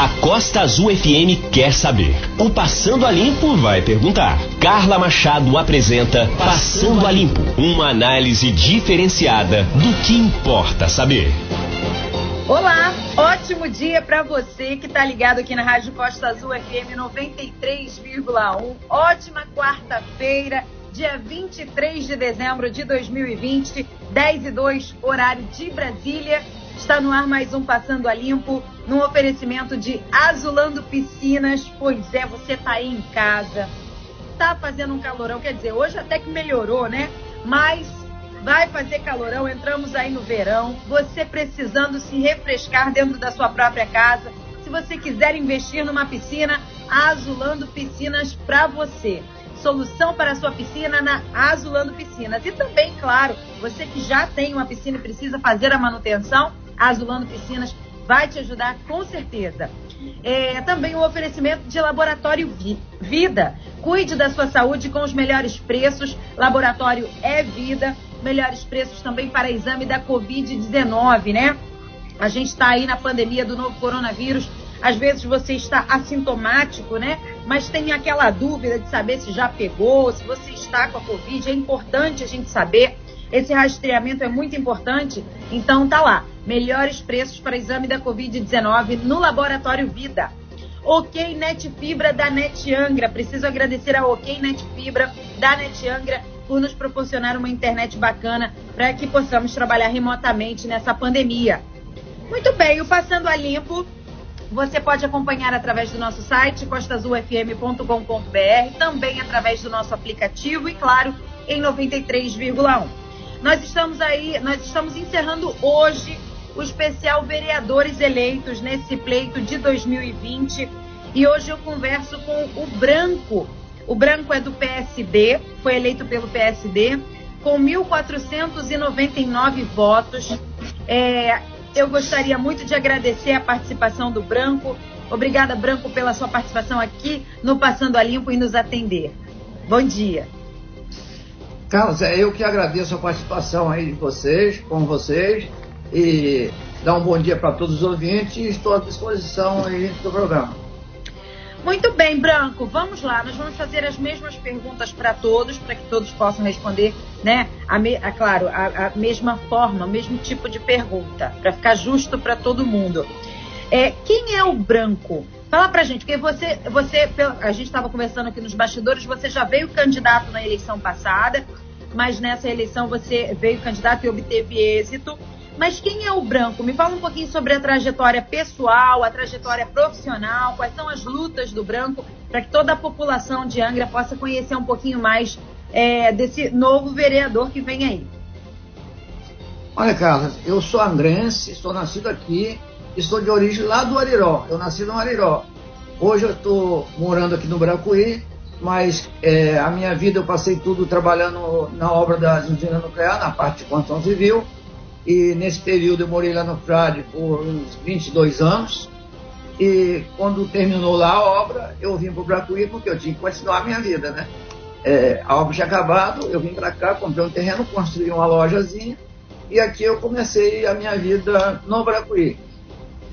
A Costa Azul FM quer saber. O Passando a Limpo vai perguntar. Carla Machado apresenta Passando a Limpo, uma análise diferenciada do que importa saber. Olá, ótimo dia para você que está ligado aqui na Rádio Costa Azul FM 93,1. Ótima quarta-feira, dia 23 de dezembro de 2020, 10 e 2, horário de Brasília. Está no ar mais um Passando a Limpo, num oferecimento de Azulando Piscinas. Pois é, você tá aí em casa, tá fazendo um calorão, quer dizer, hoje até que melhorou, né? Mas vai fazer calorão, entramos aí no verão. Você precisando se refrescar dentro da sua própria casa. Se você quiser investir numa piscina, Azulando Piscinas para você solução para a sua piscina na Azulando Piscinas. E também, claro, você que já tem uma piscina e precisa fazer a manutenção, Azulando Piscinas vai te ajudar com certeza. É, também o oferecimento de Laboratório Vi Vida. Cuide da sua saúde com os melhores preços. Laboratório é vida. Melhores preços também para exame da Covid-19, né? A gente está aí na pandemia do novo coronavírus. Às vezes você está assintomático, né? Mas tem aquela dúvida de saber se já pegou, se você está com a Covid. É importante a gente saber. Esse rastreamento é muito importante. Então tá lá. Melhores preços para exame da Covid-19 no Laboratório Vida. Ok Net Fibra da Net Angra. Preciso agradecer a Ok Net Fibra da Net Angra por nos proporcionar uma internet bacana para que possamos trabalhar remotamente nessa pandemia. Muito bem, o Passando a Limpo você pode acompanhar através do nosso site costazulfm.com.br, também através do nosso aplicativo e, claro, em 93,1. Nós estamos aí, nós estamos encerrando hoje o especial Vereadores Eleitos nesse pleito de 2020 e hoje eu converso com o Branco. O Branco é do PSD, foi eleito pelo PSD com 1.499 votos. É, eu gostaria muito de agradecer a participação do Branco. Obrigada, Branco, pela sua participação aqui no Passando a Limpo e nos atender. Bom dia. Carlos, é eu que agradeço a participação aí de vocês, com vocês, e dar um bom dia para todos os ouvintes e estou à disposição aí do programa. Muito bem, Branco, vamos lá. Nós vamos fazer as mesmas perguntas para todos, para que todos possam responder, né? A, me, a claro, a, a, mesma forma, o mesmo tipo de pergunta, para ficar justo para todo mundo. É, quem é o Branco? Fala pra gente, porque você, você a gente estava conversando aqui nos bastidores, você já veio candidato na eleição passada, mas nessa eleição você veio candidato e obteve êxito. Mas quem é o Branco? Me fala um pouquinho sobre a trajetória pessoal, a trajetória profissional, quais são as lutas do Branco, para que toda a população de Angra possa conhecer um pouquinho mais é, desse novo vereador que vem aí. Olha, Carlos, eu sou angrense, estou nascido aqui, estou de origem lá do Ariró. Eu nasci no Ariró. Hoje eu estou morando aqui no Bracuí, mas é, a minha vida eu passei tudo trabalhando na obra da usina nuclear, na parte de construção civil. E nesse período eu morei lá no Frade por uns 22 anos. E quando terminou lá a obra, eu vim para o Bracuí porque eu tinha que continuar a minha vida, né? É, a obra tinha acabado, eu vim para cá, comprei um terreno, construí uma lojazinha e aqui eu comecei a minha vida no Bracuí.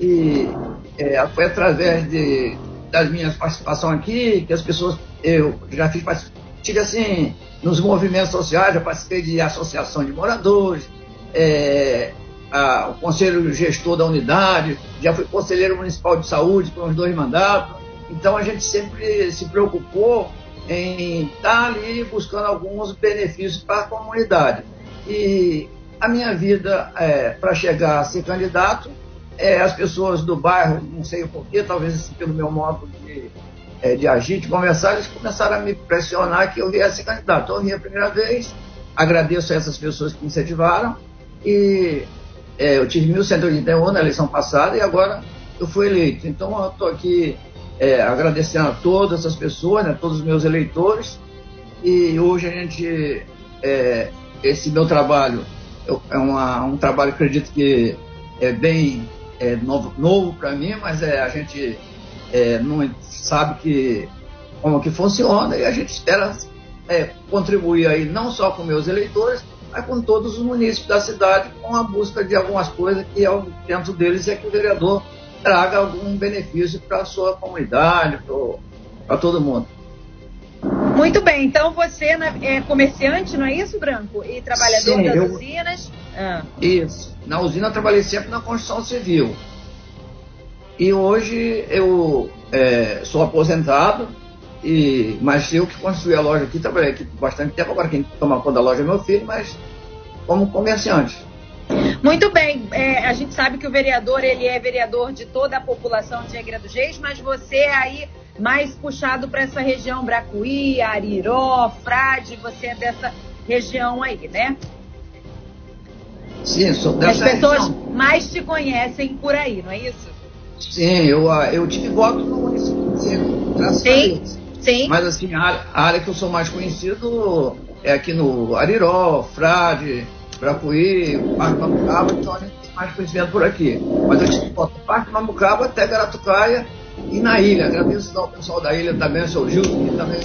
E é, foi através de, das minhas participações aqui que as pessoas, eu já fiz, tive assim, nos movimentos sociais, já participei de associação de moradores, é, a, o conselho gestor da unidade, já fui conselheiro municipal de saúde por uns dois mandatos. Então a gente sempre se preocupou em estar ali buscando alguns benefícios para a comunidade. E a minha vida é, para chegar a ser candidato, é, as pessoas do bairro, não sei o porquê, talvez assim, pelo meu modo de, é, de agir, de conversar, eles começaram a me pressionar que eu viesse candidato. Então, eu vim a primeira vez, agradeço a essas pessoas que me incentivaram, e é, eu tive 1.181 na eleição passada e agora eu fui eleito. Então eu estou aqui é, agradecendo a todas essas pessoas, né, todos os meus eleitores. E hoje a gente, é, esse meu trabalho eu, é uma, um trabalho, acredito que é bem é, novo, novo para mim, mas é, a gente é, não sabe que, como que funciona e a gente espera é, contribuir aí não só com meus eleitores, mas com todos os municípios da cidade, com a busca de algumas coisas que é dentro deles é que o vereador traga algum benefício para a sua comunidade, para todo mundo. Muito bem, então você né, é comerciante, não é isso, Branco? E trabalhador Sim, das eu... usinas? Ah. Isso. Na usina eu trabalhei sempre na construção civil. E hoje eu é, sou aposentado, e, mas eu que construí a loja aqui, trabalhei aqui por bastante tempo, agora quem toma conta da loja é meu filho, mas como comerciante. Muito bem, é, a gente sabe que o vereador ele é vereador de toda a população de Angra dos Reis, mas você é aí mais puxado para essa região Bracuí, Ariró, Frade, você é dessa região aí, né? Sim, sou dessa As pessoas região. mais te conhecem por aí, não é isso? Sim, eu, ah, eu tive voto no município graças sim, a Deus. Sim. Mas assim, a área que eu sou mais conhecido é aqui no Ariró, Frade, Bracuí, Parque Mamucaba, então a gente tem mais conhecimento por aqui. Mas eu tive voto do Parque Mamucaba até Garatucaia e na ilha. Agradeço ao pessoal da ilha também, o seu Gil, que também.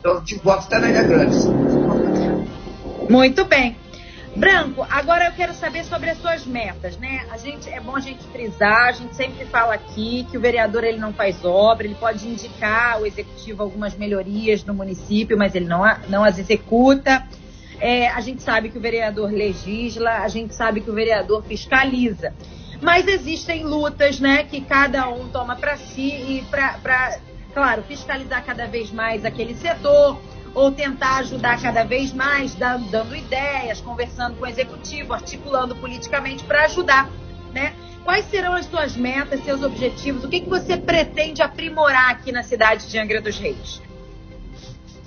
Então eu tive voto até na Ilha Grande. Muito bem. Branco, agora eu quero saber sobre as suas metas, né? A gente é bom a gente frisar, a gente sempre fala aqui que o vereador ele não faz obra, ele pode indicar ao executivo algumas melhorias no município, mas ele não, não as executa. É, a gente sabe que o vereador legisla, a gente sabe que o vereador fiscaliza. Mas existem lutas, né, que cada um toma para si e para, claro, fiscalizar cada vez mais aquele setor, ou tentar ajudar cada vez mais, dando, ideias, conversando com o executivo, articulando politicamente para ajudar, né? Quais serão as suas metas, seus objetivos? O que, que você pretende aprimorar aqui na cidade de Angra dos Reis?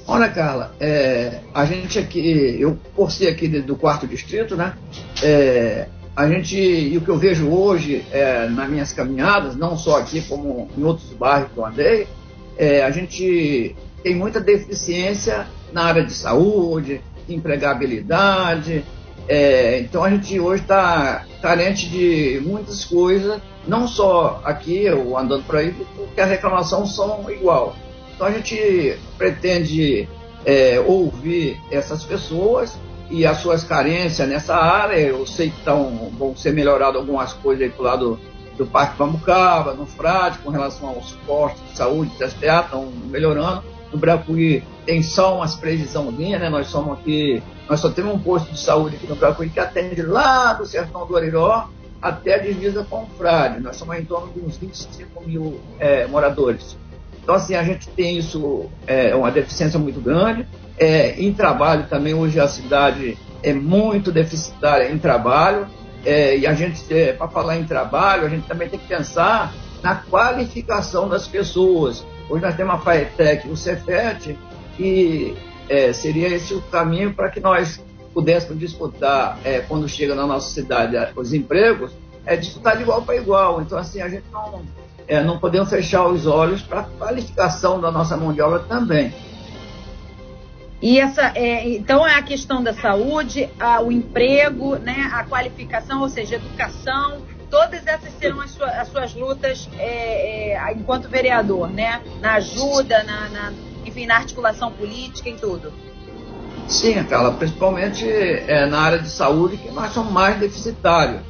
Olha, Carla, é, a gente aqui, eu por ser aqui do quarto distrito, né? É, a gente, e o que eu vejo hoje é, nas minhas caminhadas, não só aqui como em outros bairros que eu andei, é, a gente tem muita deficiência na área de saúde, empregabilidade. É, então a gente hoje está carente de muitas coisas, não só aqui, ou andando por aí, porque a reclamação são igual. Então a gente pretende é, ouvir essas pessoas e as suas carências nessa área. Eu sei que tão, vão ser melhoradas algumas coisas aí pro lado do Parque Pamucaba, no Frade, com relação ao suporte de saúde, SPA, estão melhorando no Bracuí tem só umas previsãozinhas, né? Nós somos aqui, nós só temos um posto de saúde aqui no Bracuí que atende lá do sertão do Ariró até a divisa com o Frade. Nós somos em torno de uns 25 mil é, moradores. Então, assim, a gente tem isso, é uma deficiência muito grande. É, em trabalho também, hoje a cidade é muito deficitária em trabalho. É, e a gente, é, para falar em trabalho, a gente também tem que pensar na qualificação das pessoas. Hoje nós temos a FAETEC e o Cefet, e é, seria esse o caminho para que nós pudéssemos disputar, é, quando chega na nossa cidade os empregos, é disputar de igual para igual. Então, assim, a gente não, é, não podemos fechar os olhos para a qualificação da nossa mão de obra também. E essa, é, então é a questão da saúde, a, o emprego, né, a qualificação, ou seja, educação, todas essas serão as, suas, as suas lutas é, é, enquanto vereador, né? Na ajuda, na, na, enfim, na articulação política, em tudo. Sim, Carla, principalmente é, na área de saúde, que nós somos mais deficitários.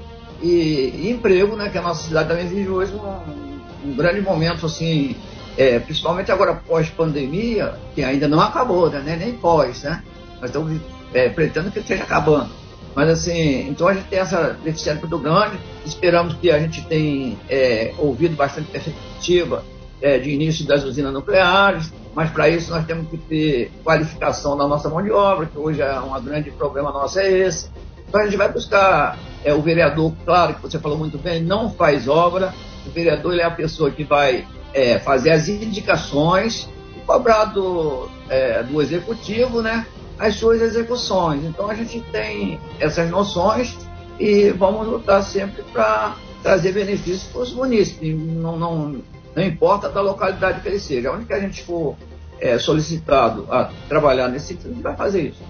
E, e emprego, né, que a nossa cidade também vive hoje um, um grande momento, assim, é, principalmente agora pós-pandemia, que ainda não acabou, né, nem pós, né? Nós estamos é, pretendendo que esteja acabando mas assim, então a gente tem essa deficiência muito grande. Esperamos que a gente tenha é, ouvido bastante perspectiva é, de início das usinas nucleares, mas para isso nós temos que ter qualificação da nossa mão de obra, que hoje é um grande problema nosso é esse. Então a gente vai buscar é, o vereador, claro que você falou muito bem, não faz obra. O vereador é a pessoa que vai é, fazer as indicações e cobrar do, é, do executivo, né? As suas execuções. Então a gente tem essas noções e vamos lutar sempre para trazer benefícios para os munícipes, não, não, não importa da localidade que ele seja. Onde que a gente for é, solicitado a trabalhar nesse sentido, a gente vai fazer isso.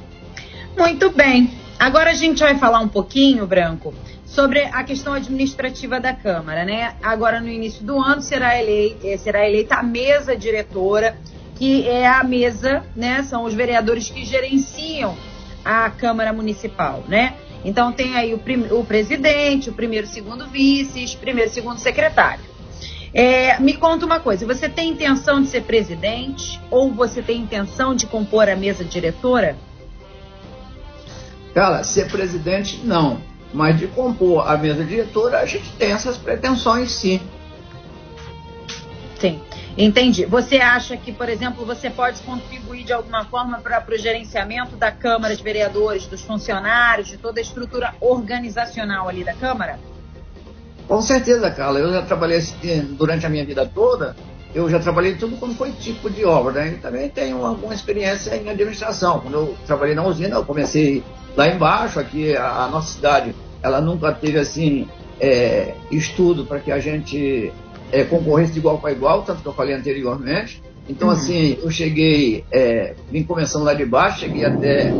Muito bem. Agora a gente vai falar um pouquinho, Branco, sobre a questão administrativa da Câmara, né? Agora no início do ano será eh, será eleita a mesa diretora que é a mesa, né? São os vereadores que gerenciam a Câmara Municipal, né? Então tem aí o, o presidente, o primeiro, segundo vices, primeiro, segundo secretário. É, me conta uma coisa, você tem intenção de ser presidente ou você tem intenção de compor a mesa diretora? Cara, ser presidente não, mas de compor a mesa diretora a gente tem essas pretensões sim. Sim, entendi. Você acha que, por exemplo, você pode contribuir de alguma forma para o gerenciamento da Câmara de Vereadores, dos funcionários, de toda a estrutura organizacional ali da Câmara? Com certeza, Carla. Eu já trabalhei assim, durante a minha vida toda, eu já trabalhei tudo quando foi tipo de obra, né? E também tenho alguma experiência em administração. Quando eu trabalhei na usina, eu comecei lá embaixo, aqui a, a nossa cidade, ela nunca teve assim é, estudo para que a gente é, concorresse de igual para igual, tanto que eu falei anteriormente. Então, uhum. assim, eu cheguei, é, vim começando lá de baixo, cheguei até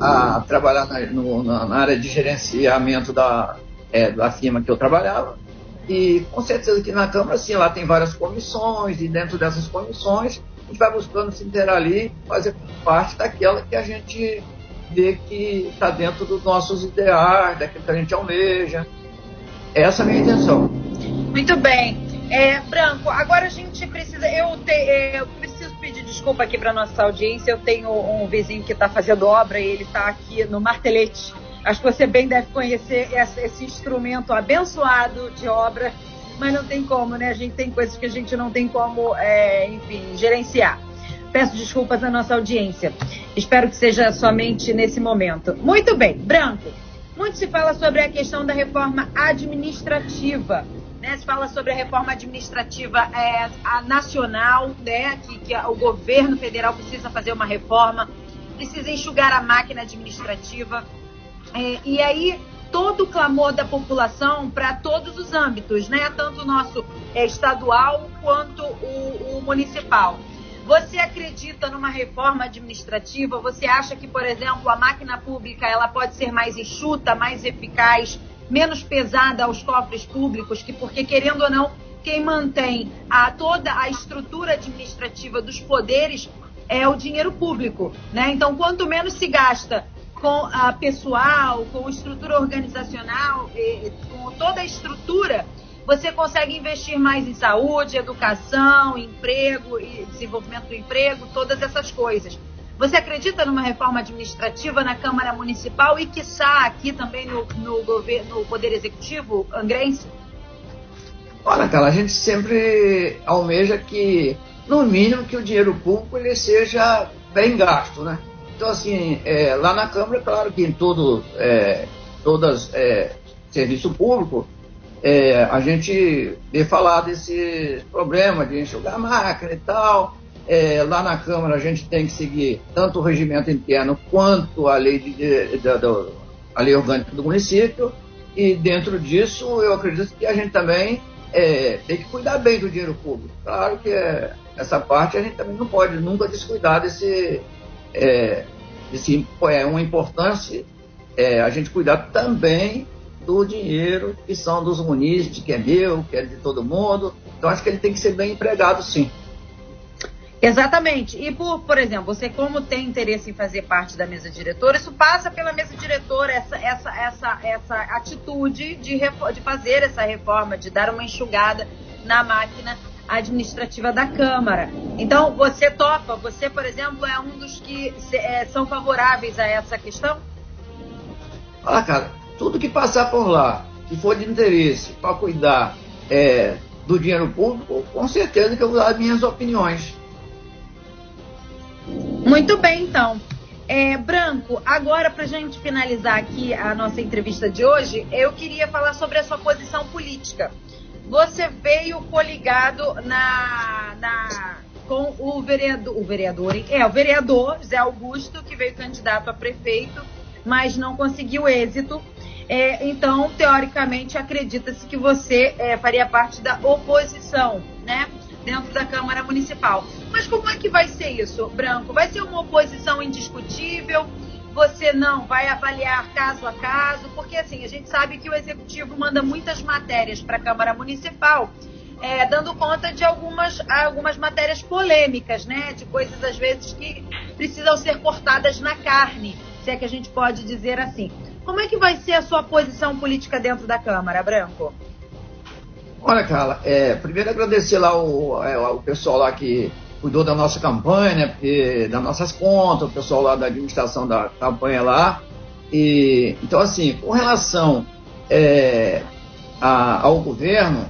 a trabalhar na, no, na área de gerenciamento da, é, da firma que eu trabalhava. E com certeza que na Câmara, sim, lá tem várias comissões, e dentro dessas comissões, a gente vai buscando se interar ali, fazer parte daquela que a gente vê que está dentro dos nossos ideais, daquilo que a gente almeja. Essa é a minha intenção. Muito bem. É, Branco, agora a gente precisa. Eu, te, é, eu preciso pedir desculpa aqui para nossa audiência. Eu tenho um vizinho que está fazendo obra e ele está aqui no martelete Acho que você bem deve conhecer esse, instrumento abençoado de obra, mas não tem como, né? A gente tem coisas que a gente não tem como, é, enfim, gerenciar. Peço desculpas à nossa audiência. Espero que seja somente nesse momento. Muito bem, Branco. Muito se fala sobre a questão da reforma administrativa. Né? Se fala sobre a reforma administrativa é, a nacional, né? que, que o governo federal precisa fazer uma reforma, precisa enxugar a máquina administrativa. É, e aí todo o clamor da população para todos os âmbitos, né? Tanto o nosso é, estadual quanto o, o, municipal. Você acredita numa reforma administrativa? Você acha que, por exemplo, a máquina pública ela pode ser mais enxuta, mais eficaz, menos pesada aos cofres públicos? Que porque querendo ou não, quem mantém a, toda a estrutura administrativa dos poderes é o dinheiro público, né? Então, quanto menos se gasta com a pessoal, com estrutura organizacional, com toda a estrutura, você consegue investir mais em saúde, educação, emprego e desenvolvimento do emprego, todas essas coisas. Você acredita numa reforma administrativa na Câmara Municipal e, quiçá, aqui também no, no, governo, no Poder Executivo angrense? Olha, cara, a gente sempre almeja que, no mínimo, que o dinheiro público ele seja bem gasto, né? Então, assim, é, lá na Câmara, claro que em todo, é, todas é, serviço público, é, a gente vê falar desse problema de enxugar a máquina e tal. É, lá na Câmara a gente tem que seguir tanto o regimento interno quanto a lei, de, de, de, a lei orgânica do município. E dentro disso, eu acredito que a gente também é, tem que cuidar bem do dinheiro público. Claro que é, essa parte a gente também não pode nunca descuidar desse, é, esse, é uma importância é, a gente cuidar também do dinheiro que são dos munícipes, que é meu, que é de todo mundo. Então acho que ele tem que ser bem empregado, sim. Exatamente. E por, por exemplo, você como tem interesse em fazer parte da mesa diretora, isso passa pela mesa diretora essa essa essa essa atitude de, de fazer essa reforma, de dar uma enxugada na máquina administrativa da Câmara. Então, você topa, você, por exemplo, é um dos que é, são favoráveis a essa questão? Ah, cara, tudo que passar por lá, que for de interesse para cuidar é, do dinheiro público, com certeza que eu vou dar minhas opiniões. Muito bem, então. É, Branco, agora para gente finalizar aqui a nossa entrevista de hoje, eu queria falar sobre a sua posição política você veio coligado na, na, com o vereador, o vereador, é, o vereador Zé Augusto, que veio candidato a prefeito, mas não conseguiu êxito. É, então, teoricamente, acredita-se que você é, faria parte da oposição, né? Dentro da Câmara Municipal. Mas como é que vai ser isso, Branco? Vai ser uma oposição indiscutível? você não vai avaliar caso a caso, porque assim, a gente sabe que o executivo manda muitas matérias para a Câmara Municipal, é, dando conta de algumas, algumas matérias polêmicas, né? De coisas às vezes que precisam ser cortadas na carne, se é que a gente pode dizer assim. Como é que vai ser a sua posição política dentro da Câmara, Branco? Olha, Carla, é, primeiro agradecer lá o, é, o pessoal lá que cuidou da nossa campanha, né, porque, das nossas contas, o pessoal lá da administração da campanha lá. E, então, assim, com relação é, a, ao governo,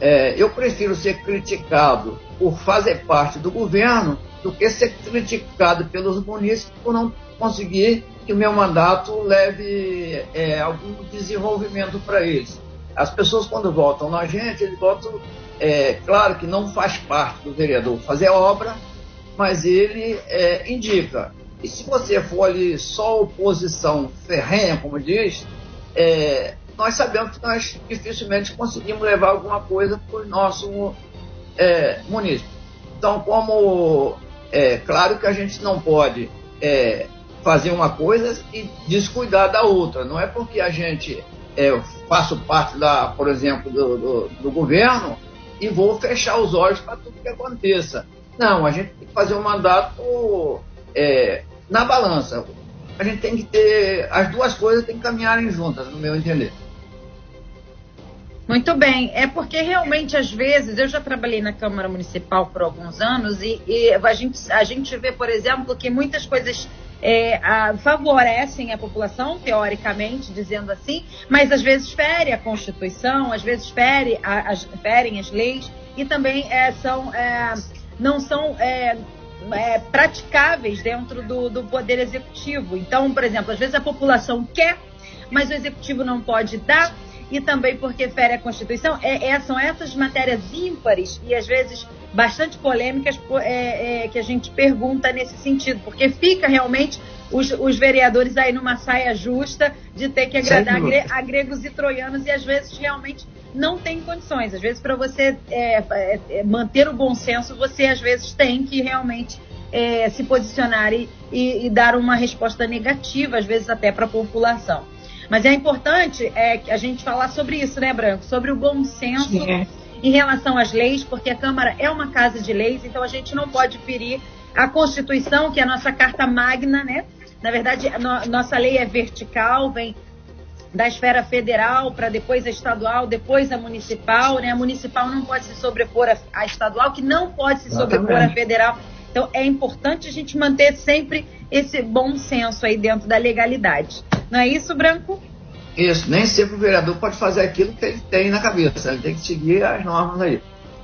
é, eu prefiro ser criticado por fazer parte do governo do que ser criticado pelos munícipes por não conseguir que o meu mandato leve é, algum desenvolvimento para eles. As pessoas, quando votam na gente, eles votam, é, claro que não faz parte do vereador fazer obra, mas ele é, indica. E se você for ali só oposição ferrenha, como diz, é, nós sabemos que nós dificilmente conseguimos levar alguma coisa para o nosso é, município. Então, como é claro que a gente não pode é, fazer uma coisa e descuidar da outra. Não é porque a gente é, faço parte da, por exemplo, do, do, do governo e vou fechar os olhos para tudo que aconteça. Não, a gente tem que fazer um mandato é, na balança. A gente tem que ter as duas coisas têm que caminharem juntas, no meu entender. Muito bem, é porque realmente às vezes eu já trabalhei na Câmara Municipal por alguns anos e, e a, gente, a gente vê, por exemplo, que muitas coisas é, a, favorecem a população, teoricamente, dizendo assim, mas às vezes fere a Constituição, às vezes fere a, as, ferem as leis e também é, são, é, não são é, é, praticáveis dentro do, do Poder Executivo. Então, por exemplo, às vezes a população quer, mas o Executivo não pode dar e também porque fere a Constituição. É, é, são essas matérias ímpares e às vezes bastante polêmicas é, é, que a gente pergunta nesse gentido, porque fica realmente os, os, vereadores aí numa saia justa de ter que agradar gre, a gregos e troianos e às vezes realmente não tem condições. Às vezes para você é, é, manter o bom senso, você às vezes tem que realmente se posicionar e, e, e dar uma resposta negativa, às vezes até para a população. Mas é importante é, a gente falar sobre isso, né, Branco? Sobre o bom senso é. em relação às leis, porque a Câmara é uma casa de leis, então a gente não pode ferir a Constituição, que é a nossa carta magna, né? Na verdade, no, nossa lei é vertical, vem da esfera federal para depois a estadual, depois a municipal, né? A municipal não pode se sobrepor à estadual, que não pode se sobrepor à federal. Então é importante a gente manter sempre esse bom senso aí dentro da legalidade. Não é isso, Branco? Isso, nem sempre o vereador pode fazer aquilo que ele tem na cabeça, ele tem que seguir as normas aí.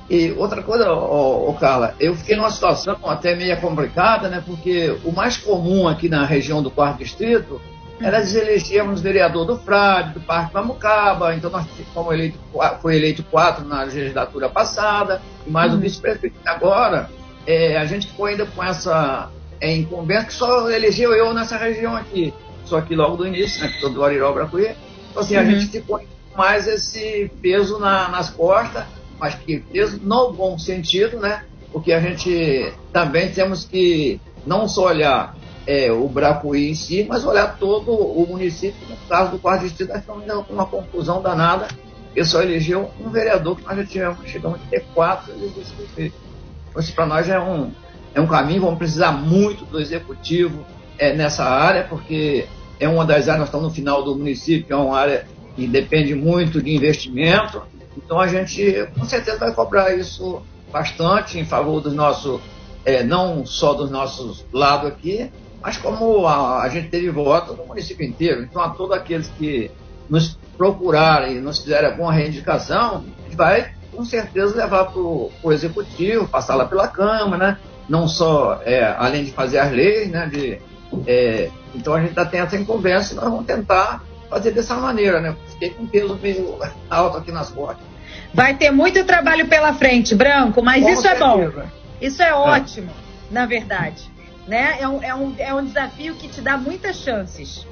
E outra coisa, ô, ô, Carla, eu fiquei numa situação até meio complicada, né? Porque o mais comum aqui na região do quarto distrito era elegermos vereador do Frade, do Parque Mamucaba, então nós fomos eleito, foi eleito quatro na legislatura passada, e mais uhum. o vice-prefeito. Agora, é, a gente ficou ainda com essa é, incumbência que só elegeu eu nessa região aqui só que logo do início, né, todo o Ariró Bracuí. Então, assim, uhum. a gente ficou mais esse peso na, nas costas, mas que peso no bom sentido, né? Porque a gente também temos que não só olhar é, o Bracuí em si, mas olhar todo o município. No caso do quarto distrito, nós estamos com uma confusão danada, porque só elegeu um vereador, que nós já tivemos, chegamos a ter quatro. Então, isso para nós é um, é um caminho, vamos precisar muito do executivo é, nessa área, porque é uma das áreas, nós estamos no final do município, é uma área que depende muito de investimento, então a gente com certeza vai cobrar isso bastante em favor dos nossos, é, não só dos nossos lados aqui, mas como a, a, gente teve voto no município inteiro. Então a todos aqueles que nos procurarem e nos fizerem alguma reivindicação, a gente vai com certeza levar para o executivo, passar lá pela Câmara, né? não só é, além de fazer as leis, né? de é, então a gente está tendo essa conversa e nós vamos tentar fazer dessa maneira, né? Fiquei com peso meio alto aqui nas costas. Vai ter muito trabalho pela frente, Branco, mas com isso certeza. é bom. Isso é, é ótimo, é. na verdade. Né? É, um, é, um, é um desafio que te dá muitas chances.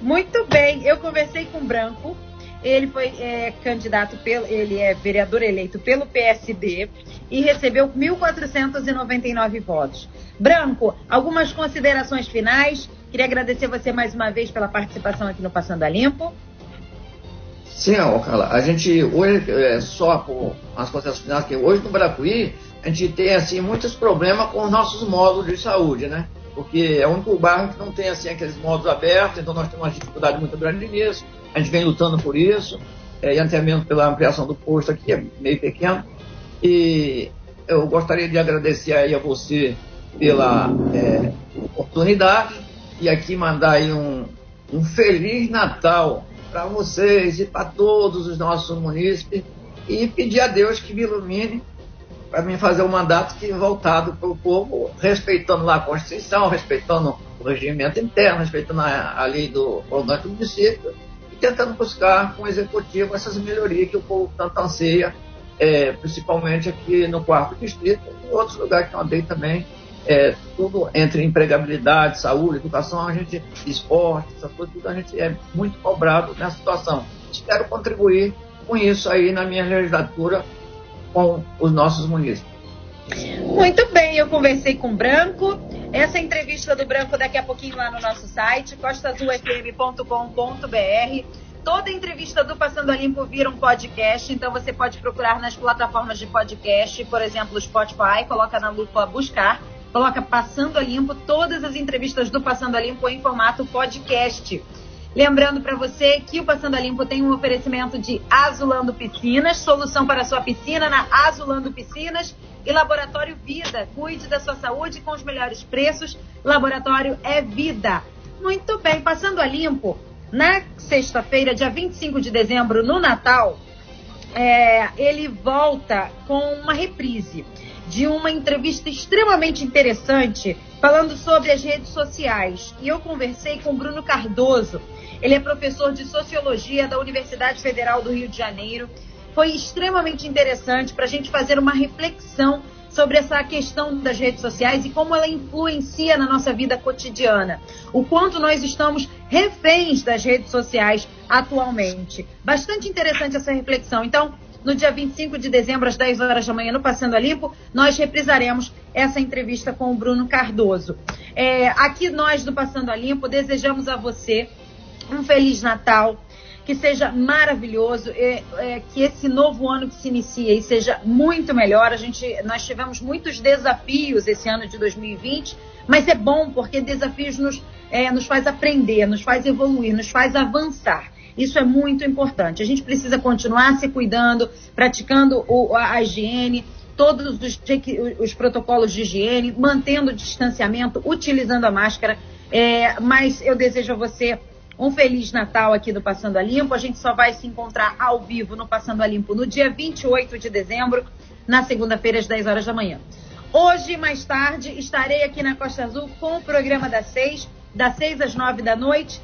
Muito bem, eu conversei com o Branco, ele foi é, candidato, pelo, ele é vereador eleito pelo PSD e recebeu 1.499 votos. Branco, algumas considerações finais. Queria agradecer você mais uma vez pela participação aqui no Passando a Limpo. Sim, Carla, a gente hoje, é, só por as considerações finais, que hoje no Bracuí, a gente tem assim muitos problemas com os nossos módulos de saúde, né? porque é o único bairro que não tem assim aqueles modos abertos, então nós temos uma dificuldade muito grande nisso. A gente vem lutando por isso, é, e até mesmo pela ampliação do posto aqui, é meio pequeno. E eu gostaria de agradecer aí a você pela é, oportunidade e aqui mandar aí um, um Feliz Natal para vocês e para todos os nossos munícipes. E pedir a Deus que me ilumine para mim fazer um mandato que voltado para o povo, respeitando lá a Constituição, respeitando o regimento interno, respeitando a, a lei do orgânico do município e tentando buscar com o executivo essas melhorias que o povo tanto anseia, é, principalmente aqui no quarto distrito e outros lugares que eu andei também, é, tudo entre empregabilidade, saúde, educação, a gente, esporte, essa coisa, tudo a gente é muito cobrado nessa situação. Espero contribuir com isso aí na minha legislatura com os nossos munícipes. Muito bem, eu conversei com o Branco. Essa entrevista do Branco daqui a pouquinho lá no nosso site, costazulfm.com.br. Toda entrevista do Passando a Limpo vira um podcast, então você pode procurar nas plataformas de podcast, por exemplo, Spotify, coloca na lupa buscar, coloca Passando a Limpo, todas as entrevistas do Passando a Limpo em formato podcast. Lembrando para você que o Passando a Limpo tem um oferecimento de Azulando Piscinas, solução para sua piscina na Azulando Piscinas e Laboratório Vida. Cuide da sua saúde com os melhores preços. Laboratório é vida. Muito bem, Passando a Limpo, na sexta-feira, dia 25 de dezembro, no Natal, é, ele volta com uma reprise de uma entrevista extremamente interessante falando sobre as redes sociais. E eu conversei com Bruno Cardoso, ele é professor de sociologia da Universidade Federal do Rio de Janeiro. Foi extremamente interessante para a gente fazer uma reflexão sobre essa questão das redes sociais e como ela influencia na nossa vida cotidiana. O quanto nós estamos reféns das redes sociais atualmente. Bastante interessante essa reflexão. Então, no dia 25 de dezembro, às 10 horas da manhã, no Passando a Limpo, nós reprisaremos essa entrevista com o Bruno Cardoso. É, aqui nós do Passando a Limpo desejamos a você um Feliz Natal, que seja maravilhoso, é, é, que esse novo ano que se inicia e seja muito melhor. A gente, nós tivemos muitos desafios esse ano de 2020, mas é bom porque desafios nos, é, nos faz aprender, nos faz evoluir, nos faz avançar. Isso é muito importante. A gente precisa continuar se cuidando, praticando o, a, a higiene, todos os, os, protocolos de higiene, mantendo o distanciamento, utilizando a máscara. É, mas eu desejo a você um Feliz Natal aqui do Passando a Limpo. A gente só vai se encontrar ao vivo no Passando a Limpo no dia 28 de dezembro, na segunda-feira, às 10 horas da manhã. Hoje, mais tarde, estarei aqui na Costa Azul com o programa das 6, das 6 às 9 da noite.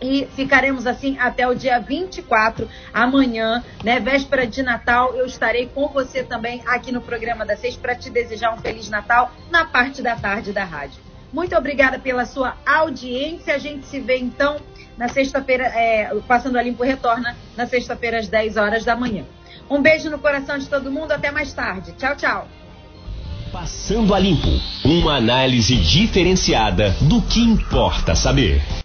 E ficaremos assim até o dia 24, amanhã, né? Véspera de Natal. Eu estarei com você também aqui no programa das 6 para te desejar um Feliz Natal na parte da tarde da rádio. Muito obrigada pela sua audiência. A gente se vê então na sexta-feira, é, Passando a Limpo retorna na sexta-feira às 10 horas da manhã. Um beijo no coração de todo mundo, até mais tarde. Tchau, tchau. Passando a Limpo, uma análise diferenciada do que importa saber.